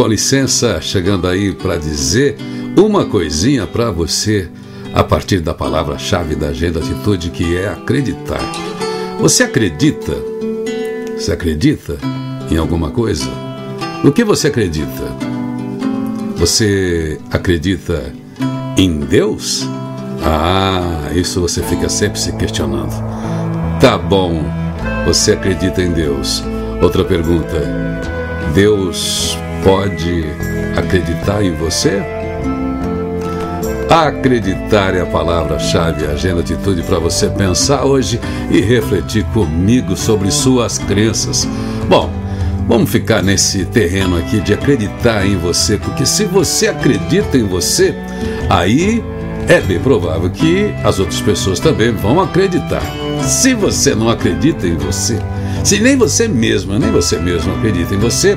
com licença, chegando aí para dizer uma coisinha para você a partir da palavra-chave da Agenda Atitude, que é acreditar. Você acredita? Você acredita em alguma coisa? No que você acredita? Você acredita em Deus? Ah, isso você fica sempre se questionando. Tá bom, você acredita em Deus. Outra pergunta: Deus pode acreditar em você? Acreditar é a palavra-chave, a agenda atitude para você pensar hoje e refletir comigo sobre suas crenças. Bom, vamos ficar nesse terreno aqui de acreditar em você, porque se você acredita em você, aí é bem provável que as outras pessoas também vão acreditar. Se você não acredita em você, se nem você mesmo, nem você mesmo acredita em você,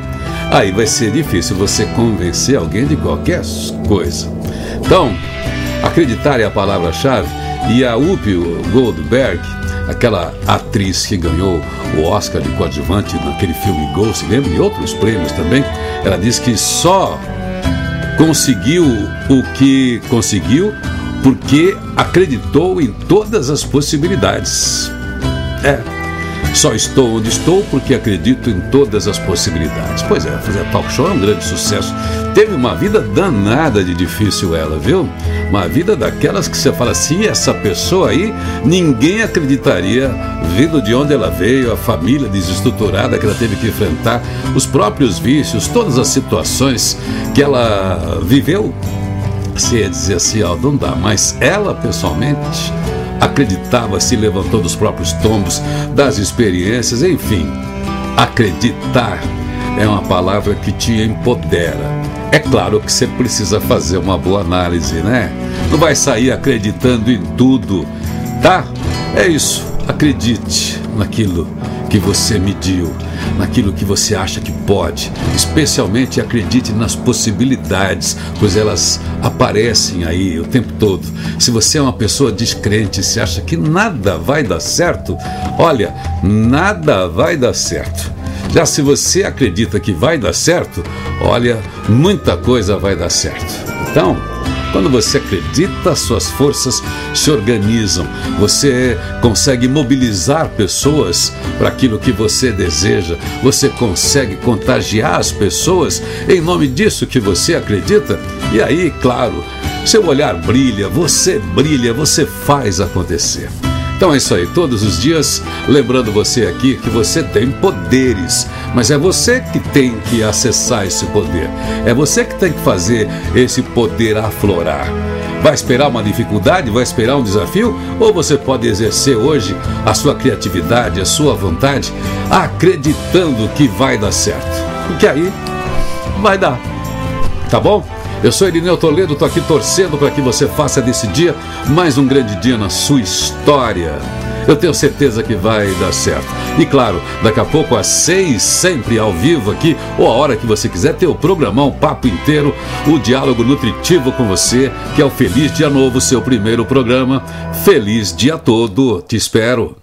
aí vai ser difícil você convencer alguém de qualquer coisa. Então, acreditar é a palavra-chave e a Whoopi Goldberg, aquela atriz que ganhou o Oscar de coadjuvante naquele filme Ghost, lembra? E outros prêmios também, ela diz que só conseguiu o que conseguiu porque acreditou em todas as possibilidades. É, só estou onde estou porque acredito em todas as possibilidades. Pois é, fazer talk show é um grande sucesso. Teve uma vida danada de difícil ela, viu? Uma vida daquelas que você fala assim, essa pessoa aí, ninguém acreditaria, vindo de onde ela veio, a família desestruturada que ela teve que enfrentar, os próprios vícios, todas as situações que ela viveu. Você ia dizer assim, ó, não dá, mas ela pessoalmente acreditava, se levantou dos próprios tombos, das experiências, enfim. Acreditar é uma palavra que te empodera. É claro que você precisa fazer uma boa análise, né? Não vai sair acreditando em tudo, tá? É isso. Acredite naquilo que você mediu, naquilo que você acha que pode. Especialmente acredite nas possibilidades, pois elas aparecem aí o tempo todo. Se você é uma pessoa descrente, se acha que nada vai dar certo, olha, nada vai dar certo. Já se você acredita que vai dar certo, olha, muita coisa vai dar certo. Então, quando você acredita, suas forças se organizam. Você consegue mobilizar pessoas para aquilo que você deseja. Você consegue contagiar as pessoas em nome disso que você acredita. E aí, claro, seu olhar brilha, você brilha, você faz acontecer. Então é isso aí, todos os dias, lembrando você aqui que você tem poderes, mas é você que tem que acessar esse poder, é você que tem que fazer esse poder aflorar. Vai esperar uma dificuldade, vai esperar um desafio, ou você pode exercer hoje a sua criatividade, a sua vontade, acreditando que vai dar certo, porque aí vai dar, tá bom? Eu sou Irineu Toledo, estou aqui torcendo para que você faça desse dia mais um grande dia na sua história. Eu tenho certeza que vai dar certo. E claro, daqui a pouco às seis, sempre ao vivo aqui, ou a hora que você quiser, ter o programão, o papo inteiro, o diálogo nutritivo com você, que é o Feliz Dia Novo, seu primeiro programa. Feliz dia todo, te espero.